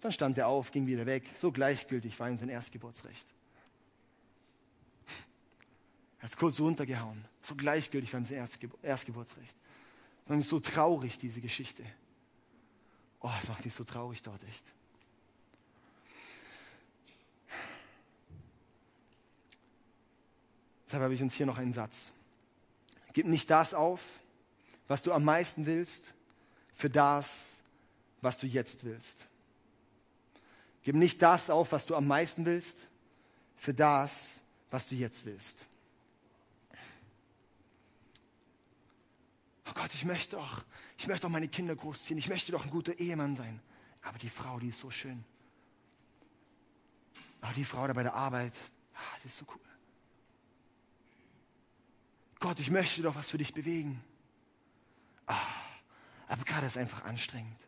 Dann stand er auf, ging wieder weg. So gleichgültig war ihm sein Erstgeburtsrecht. Er hat es kurz runtergehauen. So gleichgültig war ihm sein Erstgeburtsrecht. Das ist so traurig, diese Geschichte. Oh, es macht mich so traurig dort, echt. Deshalb habe ich uns hier noch einen Satz. Gib nicht das auf, was du am meisten willst, für das, was du jetzt willst. Gib nicht das auf, was du am meisten willst, für das, was du jetzt willst. Oh Gott, ich möchte doch, ich möchte doch meine Kinder großziehen, ich möchte doch ein guter Ehemann sein. Aber die Frau, die ist so schön. Aber die Frau da bei der Arbeit, ah, die ist so cool. Gott, ich möchte doch was für dich bewegen. Ah, aber gerade ist einfach anstrengend.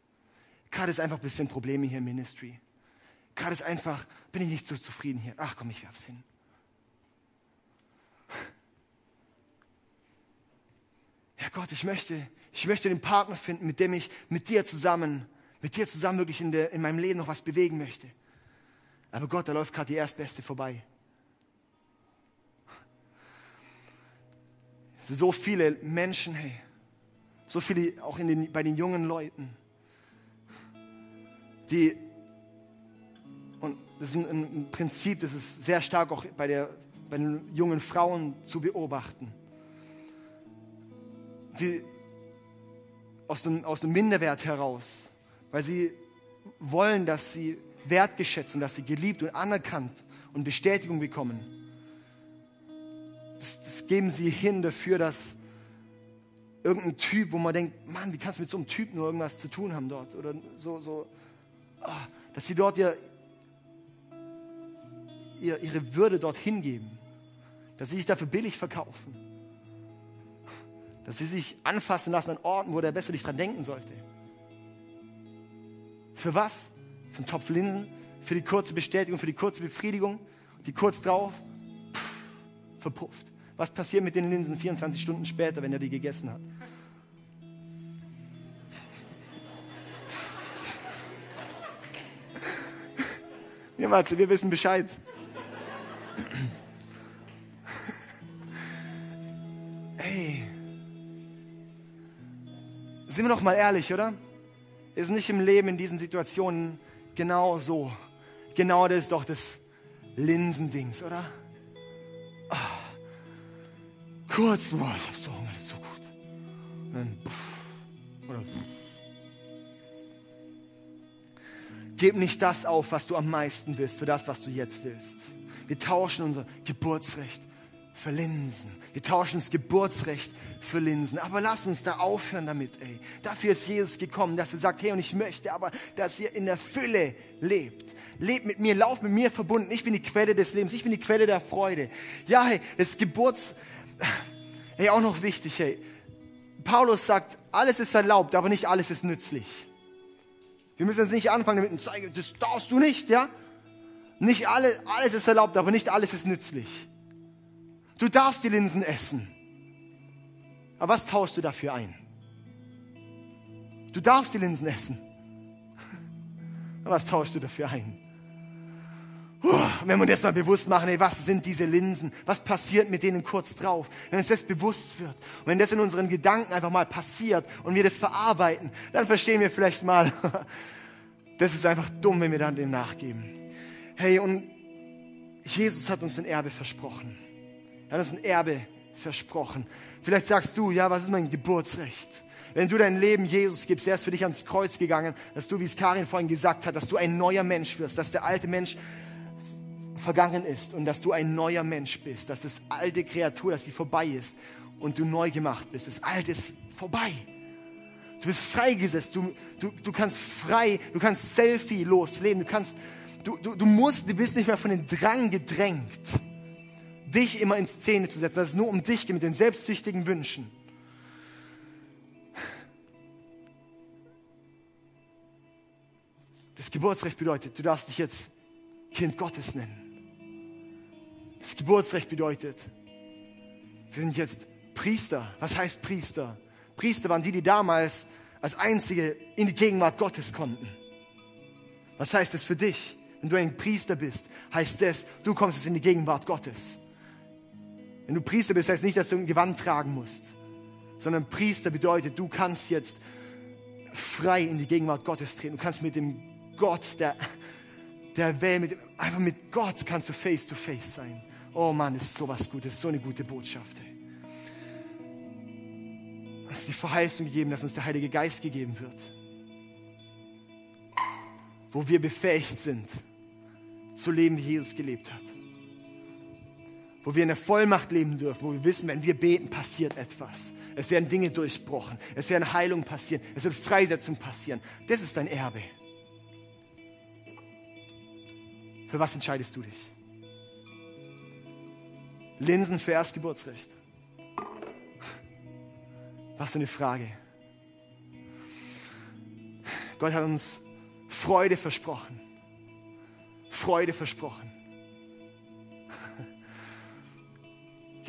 Gerade ist einfach ein bisschen Probleme hier im Ministry. Gerade ist einfach, bin ich nicht so zufrieden hier. Ach komm, ich werf's hin. Ja Gott, ich möchte, ich möchte den Partner finden, mit dem ich mit dir zusammen, mit dir zusammen wirklich in, der, in meinem Leben noch was bewegen möchte. Aber Gott, da läuft gerade die Erstbeste vorbei. So viele Menschen, hey, so viele auch den, bei den jungen Leuten, die, und das ist ein, ein Prinzip, das ist sehr stark auch bei, der, bei den jungen Frauen zu beobachten, die aus dem, aus dem Minderwert heraus, weil sie wollen, dass sie wertgeschätzt und dass sie geliebt und anerkannt und Bestätigung bekommen das, das geben sie hin dafür, dass irgendein Typ, wo man denkt, Mann, wie kannst du mit so einem Typ nur irgendwas zu tun haben dort? Oder so, so, oh, dass sie dort ihr, ihr, ihre Würde dort hingeben. Dass sie sich dafür billig verkaufen. Dass sie sich anfassen lassen an Orten, wo der besser nicht dran denken sollte. Für was? Für einen Topf Linsen? Für die kurze Bestätigung, für die kurze Befriedigung? Die kurz drauf verpufft. Was passiert mit den Linsen 24 Stunden später, wenn er die gegessen hat? Ja, Matze, wir wissen Bescheid. Hey, sind wir doch mal ehrlich, oder? Ist nicht im Leben in diesen Situationen genau so? Genau das ist doch das Linsendings, oder? Oh, kurz, boah, ich hab so Hunger, das ist so gut. Und dann, pff, oder, pff. Gib nicht das auf, was du am meisten willst, für das, was du jetzt willst. Wir tauschen unser Geburtsrecht für Linsen. Wir tauschen das Geburtsrecht für Linsen. Aber lass uns da aufhören damit, ey. Dafür ist Jesus gekommen, dass er sagt, hey, und ich möchte aber, dass ihr in der Fülle lebt. Lebt mit mir, lauf mit mir verbunden. Ich bin die Quelle des Lebens. Ich bin die Quelle der Freude. Ja, hey, das Geburts, hey, auch noch wichtig, hey. Paulus sagt, alles ist erlaubt, aber nicht alles ist nützlich. Wir müssen jetzt nicht anfangen damit und zeigen, das darfst du nicht, ja? Nicht alle, alles ist erlaubt, aber nicht alles ist nützlich. Du darfst die Linsen essen. Aber was tauschst du dafür ein? Du darfst die Linsen essen. Aber was tauschst du dafür ein? wenn wir uns das mal bewusst machen, ey, was sind diese Linsen? Was passiert mit denen kurz drauf? Wenn uns das bewusst wird und wenn das in unseren Gedanken einfach mal passiert und wir das verarbeiten, dann verstehen wir vielleicht mal, das ist einfach dumm, wenn wir dann dem nachgeben. Hey, und Jesus hat uns ein Erbe versprochen. Hat uns ein Erbe versprochen. Vielleicht sagst du, ja, was ist mein Geburtsrecht? Wenn du dein Leben Jesus gibst, er ist für dich ans Kreuz gegangen, dass du, wie es Karin vorhin gesagt hat, dass du ein neuer Mensch wirst, dass der alte Mensch vergangen ist und dass du ein neuer Mensch bist, dass das alte Kreatur, dass die vorbei ist und du neu gemacht bist. Das alte ist vorbei. Du bist freigesetzt, du, du, du kannst frei, du kannst selfie-los leben, du kannst, du, du, du musst, du bist nicht mehr von den Drang gedrängt dich immer in Szene zu setzen, dass es nur um dich geht mit den selbstsüchtigen Wünschen. Das Geburtsrecht bedeutet, du darfst dich jetzt Kind Gottes nennen. Das Geburtsrecht bedeutet, wir sind jetzt Priester. Was heißt Priester? Priester waren die, die damals als einzige in die Gegenwart Gottes konnten. Was heißt das für dich? Wenn du ein Priester bist, heißt das, du kommst jetzt in die Gegenwart Gottes. Wenn du Priester bist, heißt nicht, dass du ein Gewand tragen musst, sondern Priester bedeutet, du kannst jetzt frei in die Gegenwart Gottes treten. Du kannst mit dem Gott der, der Welt, mit, einfach mit Gott kannst du face to face sein. Oh Mann, ist so was Gutes, so eine gute Botschaft. Ey. Ist die Verheißung gegeben, dass uns der Heilige Geist gegeben wird. Wo wir befähigt sind, zu leben, wie Jesus gelebt hat. Wo wir in der Vollmacht leben dürfen, wo wir wissen, wenn wir beten, passiert etwas. Es werden Dinge durchbrochen. Es werden Heilungen passieren. Es wird Freisetzung passieren. Das ist dein Erbe. Für was entscheidest du dich? Linsen für Erstgeburtsrecht. Was für eine Frage. Gott hat uns Freude versprochen. Freude versprochen.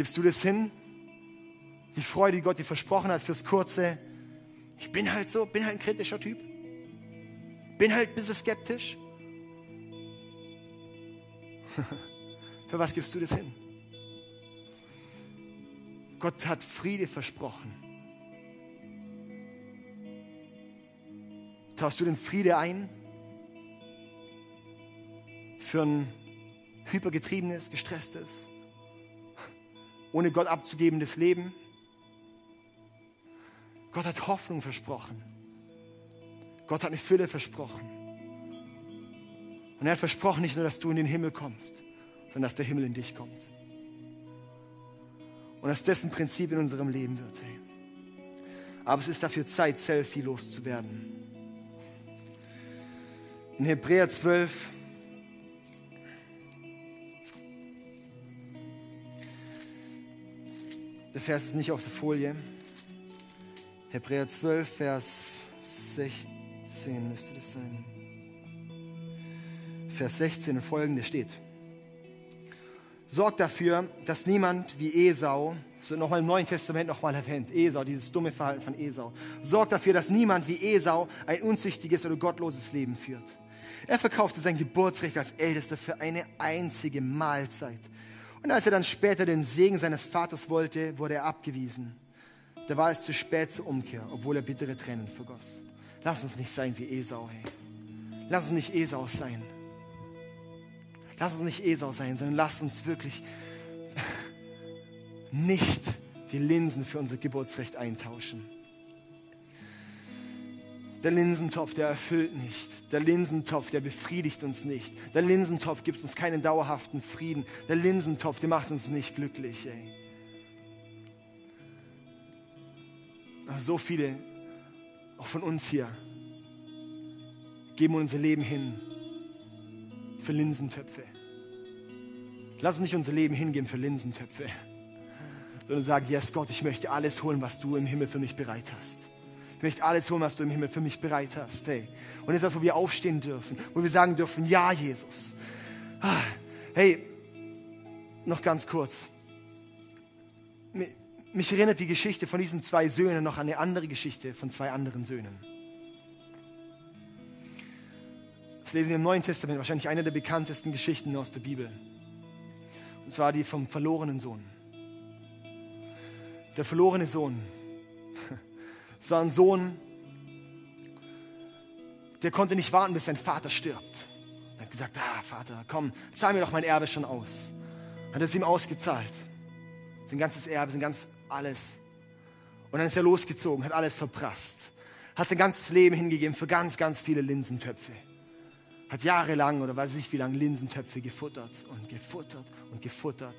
Gibst du das hin? Die Freude, die Gott dir versprochen hat fürs Kurze. Ich bin halt so, bin halt ein kritischer Typ. Bin halt ein bisschen skeptisch. Für was gibst du das hin? Gott hat Friede versprochen. Tauschst du den Friede ein für ein hypergetriebenes, gestresstes, ohne Gott abzugebendes Leben? Gott hat Hoffnung versprochen. Gott hat eine Fülle versprochen. Und er hat versprochen nicht nur, dass du in den Himmel kommst, sondern dass der Himmel in dich kommt. Und dass das ein Prinzip in unserem Leben wird. Hey. Aber es ist dafür Zeit, Selfie loszuwerden. In Hebräer 12, der Vers ist nicht auf der Folie. Hebräer 12, Vers 16 müsste das sein. Vers 16 und folgende steht sorgt dafür, dass niemand wie Esau, so nochmal im Neuen Testament nochmal erwähnt, Esau, dieses dumme Verhalten von Esau, sorgt dafür, dass niemand wie Esau ein unzüchtiges oder gottloses Leben führt. Er verkaufte sein Geburtsrecht als Ältester für eine einzige Mahlzeit. Und als er dann später den Segen seines Vaters wollte, wurde er abgewiesen. Da war es zu spät zur Umkehr, obwohl er bittere Tränen vergoss. Lass uns nicht sein wie Esau, hey. Lass uns nicht Esau sein. Lass uns nicht Esau sein, sondern lass uns wirklich nicht die Linsen für unser Geburtsrecht eintauschen. Der Linsentopf, der erfüllt nicht. Der Linsentopf, der befriedigt uns nicht. Der Linsentopf gibt uns keinen dauerhaften Frieden. Der Linsentopf, der macht uns nicht glücklich. Ey. So viele, auch von uns hier, geben unser Leben hin für Linsentöpfe. Lass uns nicht unser Leben hingeben für Linsentöpfe, sondern sagen, yes Gott, ich möchte alles holen, was du im Himmel für mich bereit hast. Ich möchte alles holen, was du im Himmel für mich bereit hast. Hey. Und das ist das, wo wir aufstehen dürfen, wo wir sagen dürfen, ja, Jesus. Ah, hey, noch ganz kurz. Mich erinnert die Geschichte von diesen zwei Söhnen noch an eine andere Geschichte von zwei anderen Söhnen. Das lesen wir im Neuen Testament, wahrscheinlich eine der bekanntesten Geschichten aus der Bibel. Und zwar die vom verlorenen Sohn. Der verlorene Sohn. Es war ein Sohn, der konnte nicht warten, bis sein Vater stirbt. Er hat gesagt, ah, Vater, komm, zahl mir doch mein Erbe schon aus. Hat es ihm ausgezahlt. Sein ganzes Erbe, sein ganz alles. Und dann ist er losgezogen, hat alles verprasst. Hat sein ganzes Leben hingegeben für ganz, ganz viele Linsentöpfe hat jahrelang oder weiß ich wie lange Linsentöpfe gefuttert und gefuttert und gefuttert.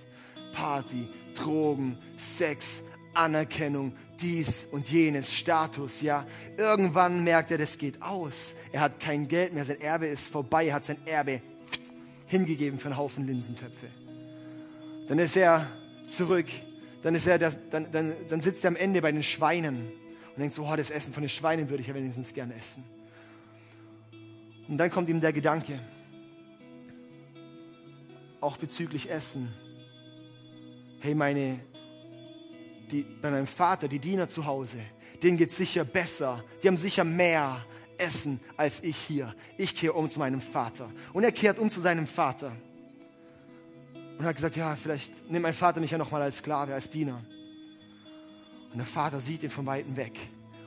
Party, Drogen, Sex, Anerkennung, dies und jenes, Status, ja. Irgendwann merkt er, das geht aus. Er hat kein Geld mehr, sein Erbe ist vorbei, er hat sein Erbe hingegeben für einen Haufen Linsentöpfe. dann ist er zurück, dann, ist er das, dann, dann, dann sitzt er am Ende bei den Schweinen und denkt so, oh, das Essen von den Schweinen würde ich ja wenigstens gerne essen. Und dann kommt ihm der Gedanke, auch bezüglich Essen. Hey, meine, die, bei meinem Vater, die Diener zu Hause, denen geht sicher besser. Die haben sicher mehr Essen als ich hier. Ich kehre um zu meinem Vater. Und er kehrt um zu seinem Vater. Und hat gesagt, ja, vielleicht nimmt mein Vater mich ja nochmal als Sklave, als Diener. Und der Vater sieht ihn von Weitem weg.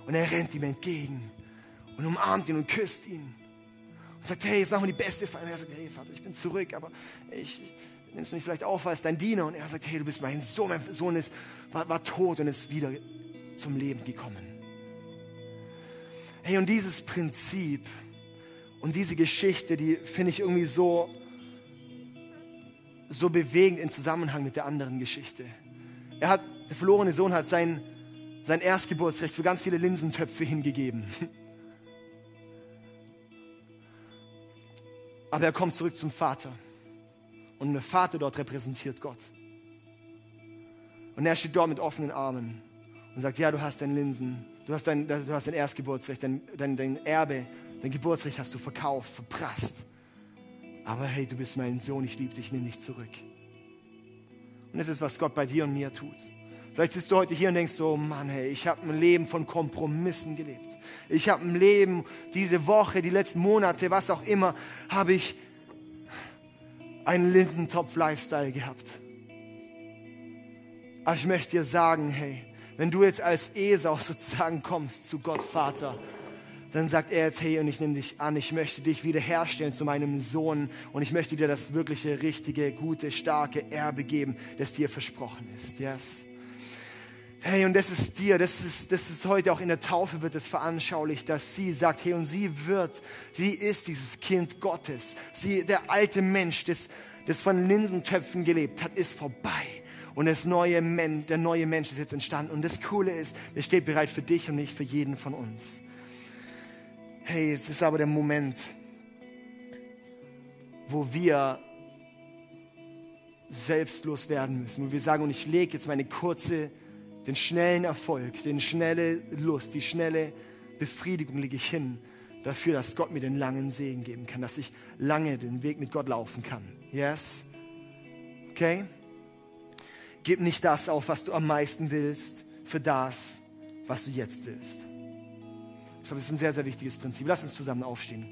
Und er rennt ihm entgegen und umarmt ihn und küsst ihn. Und sagt, hey, jetzt machen wir die beste Feier. Und er sagt, hey Vater, ich bin zurück, aber ich, nimmst du mich vielleicht auf als dein Diener? Und er sagt, hey, du bist mein Sohn, mein Sohn ist, war, war tot und ist wieder zum Leben gekommen. Hey, und dieses Prinzip und diese Geschichte, die finde ich irgendwie so, so bewegend im Zusammenhang mit der anderen Geschichte. Er hat, der verlorene Sohn hat sein, sein Erstgeburtsrecht für ganz viele Linsentöpfe hingegeben. Aber er kommt zurück zum Vater. Und der Vater dort repräsentiert Gott. Und er steht dort mit offenen Armen und sagt, ja, du hast dein Linsen, du hast dein, du hast dein Erstgeburtsrecht, dein, dein, dein Erbe, dein Geburtsrecht hast du verkauft, verprasst. Aber hey, du bist mein Sohn, ich liebe dich, nimm dich zurück. Und das ist, was Gott bei dir und mir tut. Vielleicht sitzt du heute hier und denkst so, Mann, hey, ich habe ein Leben von Kompromissen gelebt. Ich habe ein Leben, diese Woche, die letzten Monate, was auch immer, habe ich einen Linsentopf-Lifestyle gehabt. Aber ich möchte dir sagen, hey, wenn du jetzt als Esau sozusagen kommst zu Gott Vater, dann sagt er jetzt, hey, und ich nehme dich an, ich möchte dich wiederherstellen zu meinem Sohn und ich möchte dir das wirkliche, richtige, gute, starke Erbe geben, das dir versprochen ist. Yes. Hey, und das ist dir, das ist, das ist heute auch in der Taufe wird es veranschaulicht, dass sie sagt, hey, und sie wird, sie ist dieses Kind Gottes. Sie, der alte Mensch, das, das von Linsentöpfen gelebt hat, ist vorbei. Und das neue Men, der neue Mensch ist jetzt entstanden. Und das Coole ist, der steht bereit für dich und nicht für jeden von uns. Hey, es ist aber der Moment, wo wir selbstlos werden müssen, wo wir sagen, und ich lege jetzt meine kurze den schnellen Erfolg, den schnelle Lust, die schnelle Befriedigung lege ich hin dafür, dass Gott mir den langen Segen geben kann, dass ich lange den Weg mit Gott laufen kann. Yes? Okay? Gib nicht das auf, was du am meisten willst, für das, was du jetzt willst. Ich glaube, das ist ein sehr, sehr wichtiges Prinzip. Lass uns zusammen aufstehen.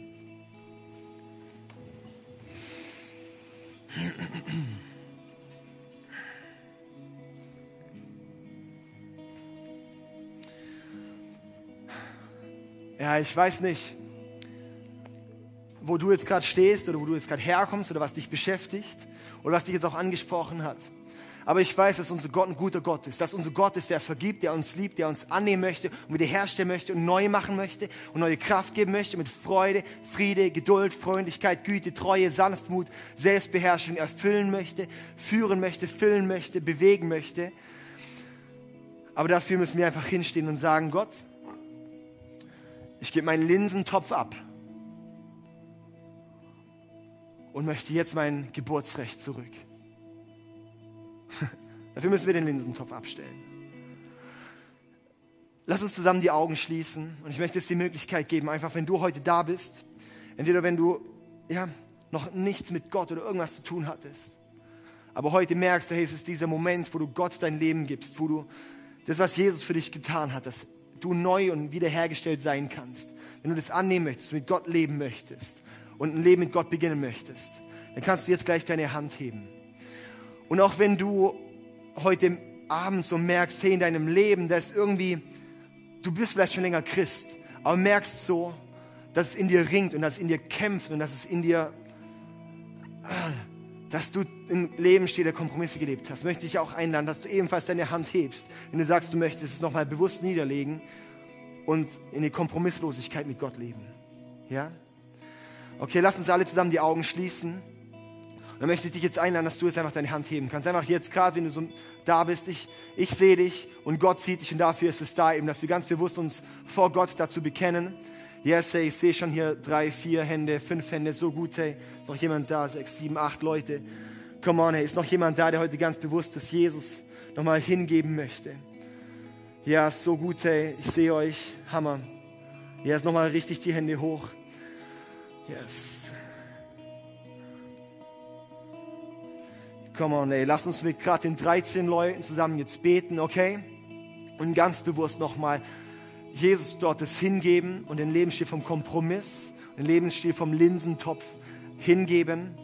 Ja, ich weiß nicht, wo du jetzt gerade stehst oder wo du jetzt gerade herkommst oder was dich beschäftigt oder was dich jetzt auch angesprochen hat. Aber ich weiß, dass unser Gott ein guter Gott ist, dass unser Gott ist, der vergibt, der uns liebt, der uns annehmen möchte und wiederherstellen möchte und neu machen möchte und neue Kraft geben möchte mit Freude, Friede, Geduld, Freundlichkeit, Güte, Treue, Sanftmut, Selbstbeherrschung erfüllen möchte, führen möchte, füllen möchte, bewegen möchte. Aber dafür müssen wir einfach hinstehen und sagen, Gott, ich gebe meinen Linsentopf ab und möchte jetzt mein Geburtsrecht zurück. Dafür müssen wir den Linsentopf abstellen. Lass uns zusammen die Augen schließen und ich möchte jetzt die Möglichkeit geben, einfach wenn du heute da bist, entweder wenn du ja, noch nichts mit Gott oder irgendwas zu tun hattest, aber heute merkst du, hey, es ist dieser Moment, wo du Gott dein Leben gibst, wo du das, was Jesus für dich getan hat, das du neu und wiederhergestellt sein kannst, wenn du das annehmen möchtest, mit Gott leben möchtest und ein Leben mit Gott beginnen möchtest, dann kannst du jetzt gleich deine Hand heben. Und auch wenn du heute Abend so merkst, hey, in deinem Leben, da ist irgendwie, du bist vielleicht schon länger Christ, aber merkst so, dass es in dir ringt und dass es in dir kämpft und dass es in dir, dass du im Leben steht, der Kompromisse gelebt hast, möchte ich auch einladen, dass du ebenfalls deine Hand hebst, wenn du sagst, du möchtest es nochmal bewusst niederlegen und in die Kompromisslosigkeit mit Gott leben. Ja? Okay, lass uns alle zusammen die Augen schließen. Und dann möchte ich dich jetzt einladen, dass du jetzt einfach deine Hand heben kannst. Einfach jetzt gerade, wenn du so da bist, ich, ich sehe dich und Gott sieht dich und dafür ist es da eben, dass wir ganz bewusst uns vor Gott dazu bekennen. Yes, hey, ich sehe schon hier drei, vier Hände, fünf Hände, so gut, hey. Ist noch jemand da, sechs, sieben, acht Leute. Come on, hey, ist noch jemand da, der heute ganz bewusst das Jesus nochmal hingeben möchte? Ja, so gut, hey, ich sehe euch, Hammer. Ja, ist nochmal richtig die Hände hoch. Yes. Come on, ey, lass uns mit gerade den 13 Leuten zusammen jetzt beten, okay? Und ganz bewusst nochmal Jesus dort das hingeben und den Lebensstil vom Kompromiss, den Lebensstil vom Linsentopf hingeben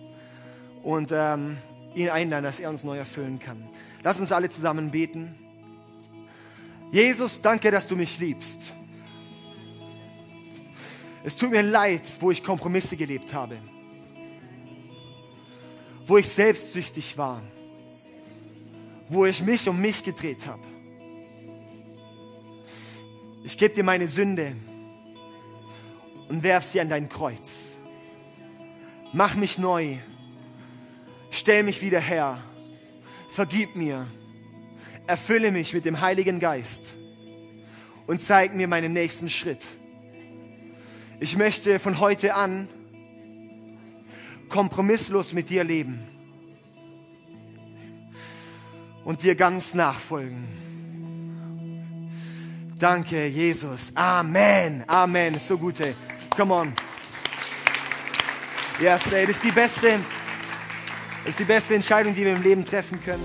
und ähm, ihn einladen, dass er uns neu erfüllen kann. Lass uns alle zusammen beten. Jesus, danke, dass du mich liebst. Es tut mir leid, wo ich Kompromisse gelebt habe, wo ich selbstsüchtig war, wo ich mich um mich gedreht habe. Ich gebe dir meine Sünde und werf sie an dein Kreuz. Mach mich neu, stell mich wieder her, vergib mir, erfülle mich mit dem Heiligen Geist und zeig mir meinen nächsten Schritt. Ich möchte von heute an kompromisslos mit dir leben und dir ganz nachfolgen. Danke, Jesus. Amen. Amen. So gut, ey. Come on. Yes, ey, das ist die beste, das ist die beste Entscheidung, die wir im Leben treffen können.